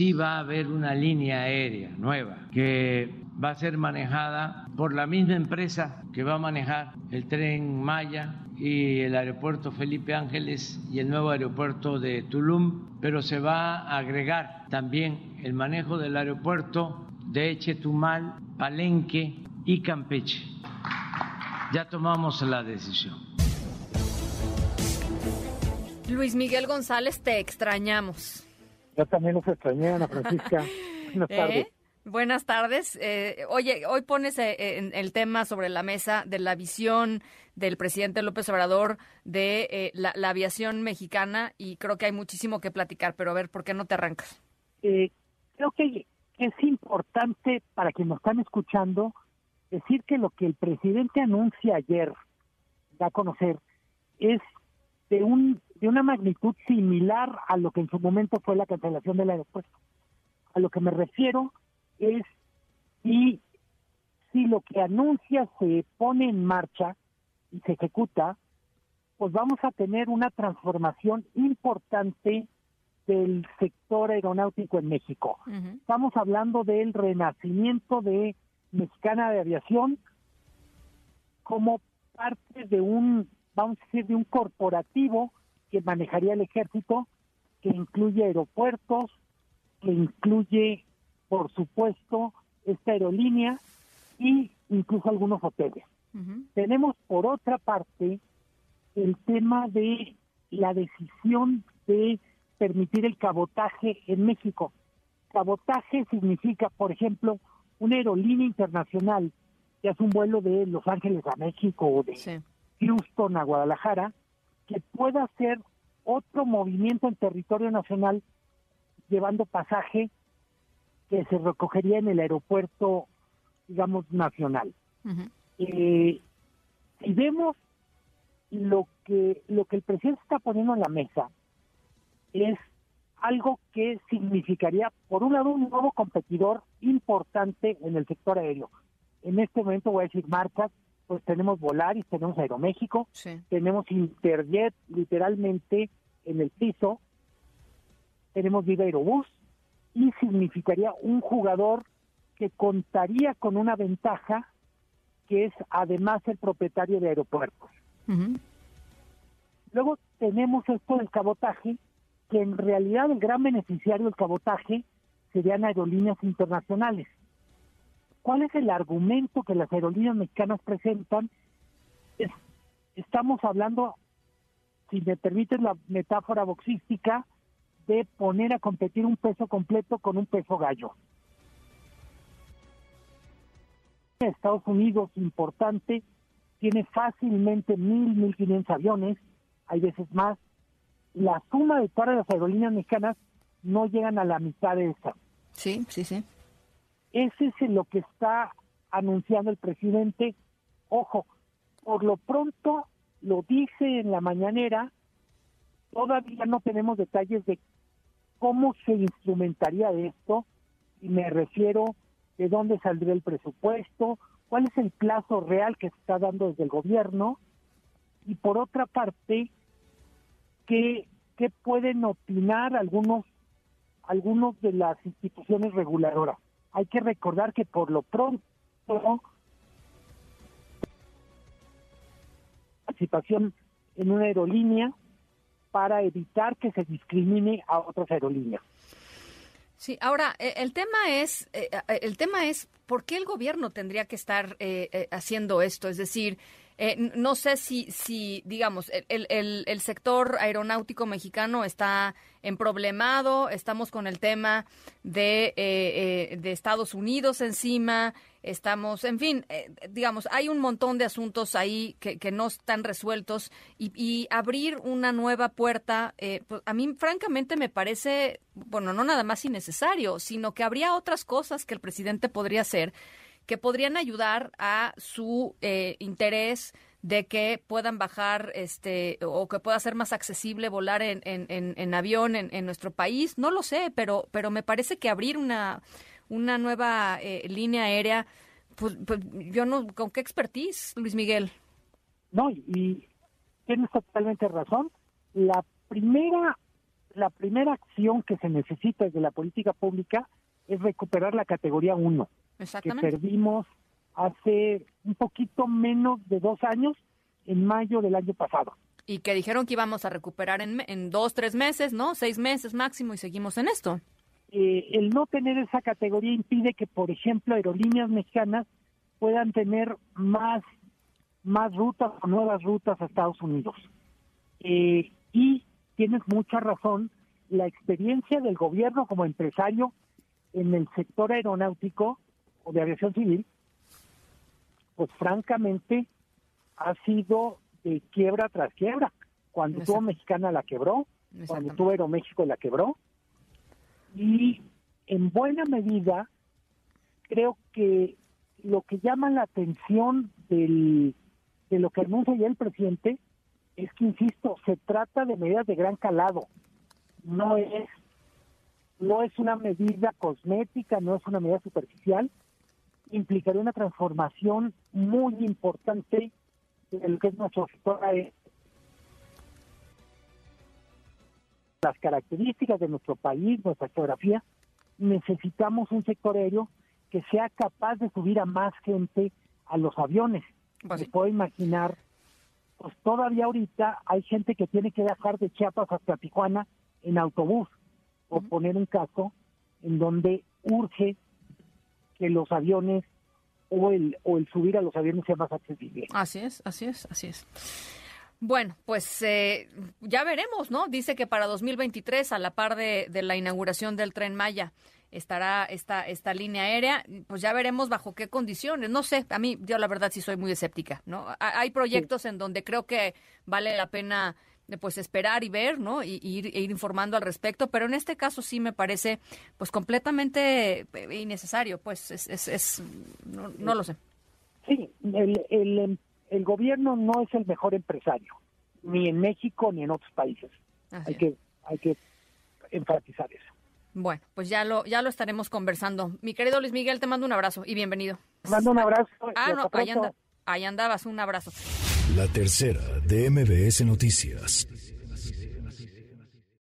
Sí va a haber una línea aérea nueva que va a ser manejada por la misma empresa que va a manejar el tren Maya y el aeropuerto Felipe Ángeles y el nuevo aeropuerto de Tulum, pero se va a agregar también el manejo del aeropuerto de Chetumal, Palenque y Campeche. Ya tomamos la decisión. Luis Miguel González, te extrañamos. Yo también los extrañé, Ana Francisca. Buenas ¿Eh? tardes. Buenas tardes. Eh, oye, hoy pones eh, el tema sobre la mesa de la visión del presidente López Obrador de eh, la, aviación mexicana y creo que hay muchísimo que platicar, pero a ver, ¿por qué no te arrancas? creo que es importante para quienes nos están escuchando decir que lo que el presidente anuncia ayer, da a conocer, es de, un, de una magnitud similar a lo que en su momento fue la cancelación del aeropuerto. A lo que me refiero es si, si lo que anuncia se pone en marcha y se ejecuta, pues vamos a tener una transformación importante del sector aeronáutico en México. Estamos hablando del renacimiento de Mexicana de Aviación como parte de un, vamos a decir, de un corporativo que manejaría el ejército, que incluye aeropuertos, que incluye por supuesto, esta aerolínea y incluso algunos hoteles. Tenemos, por otra parte, el tema de la decisión de permitir el cabotaje en México. Cabotaje significa, por ejemplo, una aerolínea internacional que hace un vuelo de Los Ángeles a México o de Houston a Guadalajara, que pueda hacer otro movimiento en territorio nacional llevando pasaje que se recogería en el aeropuerto, digamos, nacional. Eh, si vemos lo que, lo que el presidente está poniendo en la mesa, es algo que significaría, por un lado, un nuevo competidor importante en el sector aéreo. En este momento voy a decir marcas, pues tenemos Volaris, tenemos Aeroméxico, tenemos Interjet literalmente en el piso, tenemos Viva Aerobús, y significaría un jugador que contaría con una ventaja que es además el propietario de aeropuertos. Luego tenemos esto del cabotaje, que en realidad el gran beneficiario del cabotaje serían aerolíneas internacionales. ¿Cuál es el argumento que las aerolíneas mexicanas presentan? estamos hablando, si me permiten la metáfora boxística, de poner a competir un peso completo con un peso gallo. Estados Unidos, importante, tiene fácilmente mil, mil quinientos aviones, hay veces más. La suma de todas las aerolíneas mexicanas no llegan a la mitad de esa. Sí, sí, sí. Ese es lo que está anunciando el presidente. Ojo, por lo pronto lo dice en la mañanera, todavía no tenemos detalles de ¿Cómo se instrumentaría esto? Y me refiero de dónde saldría el presupuesto, cuál es el plazo real que se está dando desde el gobierno y por otra parte, ¿qué, qué pueden opinar algunos, algunos de las instituciones reguladoras? Hay que recordar que por lo pronto participación en una aerolínea para evitar que se discrimine a otras aerolíneas. Sí, ahora eh, el tema es eh, eh, el tema es por qué el gobierno tendría que estar haciendo esto, es decir, eh, no sé si, si digamos, el, el, el, sector aeronáutico mexicano está en problemado, estamos con el tema de, eh, eh, de Estados Unidos encima, estamos, en fin, digamos, hay un montón de asuntos ahí que, no están resueltos y, y, abrir una nueva puerta, pues, a mí francamente me parece, bueno, no nada más innecesario, sino que habría otras cosas que el presidente podría hacer que podrían ayudar a su eh, interés de que puedan bajar este o que pueda ser más accesible volar en, en, en, avión en, nuestro país. No lo sé, pero, pero me parece que abrir una, una nueva eh, línea aérea, pues, pues, yo no, ¿con qué expertise, Luis Miguel? No, y tienes totalmente razón. La primera, la primera acción que se necesita desde la política pública es recuperar la categoría 1, que perdimos hace un poquito menos de dos años, en mayo del año pasado. Y que dijeron que íbamos a recuperar en, en dos, tres meses, ¿no? Seis meses máximo y seguimos en esto. Eh, el no tener esa categoría impide que, por ejemplo, aerolíneas mexicanas puedan tener más, más rutas o nuevas rutas a Estados Unidos. Eh, y tienes mucha razón, la experiencia del gobierno como empresario en el sector aeronáutico o de aviación civil pues francamente ha sido de quiebra tras quiebra. Cuando tuvo Mexicana la quebró, cuando tuvo Aeroméxico la quebró. Y en buena medida, creo que lo que llama la atención del, de lo que anuncia ya el presidente es que, insisto, se trata de medidas de gran calado. No es, no es una medida cosmética, no es una medida superficial, implicaría una transformación muy importante de lo que es nuestro sector Las características de nuestro país, nuestra geografía, necesitamos un sector aéreo que sea capaz de subir a más gente a los aviones. Pues Se puede imaginar, pues todavía ahorita hay gente que tiene que viajar de Chiapas hasta Tijuana en autobús, o poner un caso en donde urge que los aviones o el, o el subir a los aviones sea más accesible. Así es, así es, así es. Bueno, pues eh, ya veremos, ¿no? Dice que para 2023, a la par de, de, la inauguración del tren Maya, estará esta, esta línea aérea. Pues ya veremos bajo qué condiciones. No sé, a mí, yo la verdad sí soy muy escéptica, ¿no? Hay proyectos en donde creo que vale la pena pues esperar y ver, ¿no? Y, ir, e ir, informando al respecto, pero en este caso sí me parece pues completamente eh, innecesario, pues es, es, es no, lo sé. Sí, el, el, el, gobierno no es el mejor empresario, ni en México ni en otros países. hay que hay que enfatizar eso. Bueno, pues ya lo ya lo estaremos conversando. Mi querido Luis Miguel, te mando un abrazo y bienvenido. Te mando un abrazo. Ah, no, ahí, anda, ahí andabas, un abrazo. La tercera de MBS Noticias.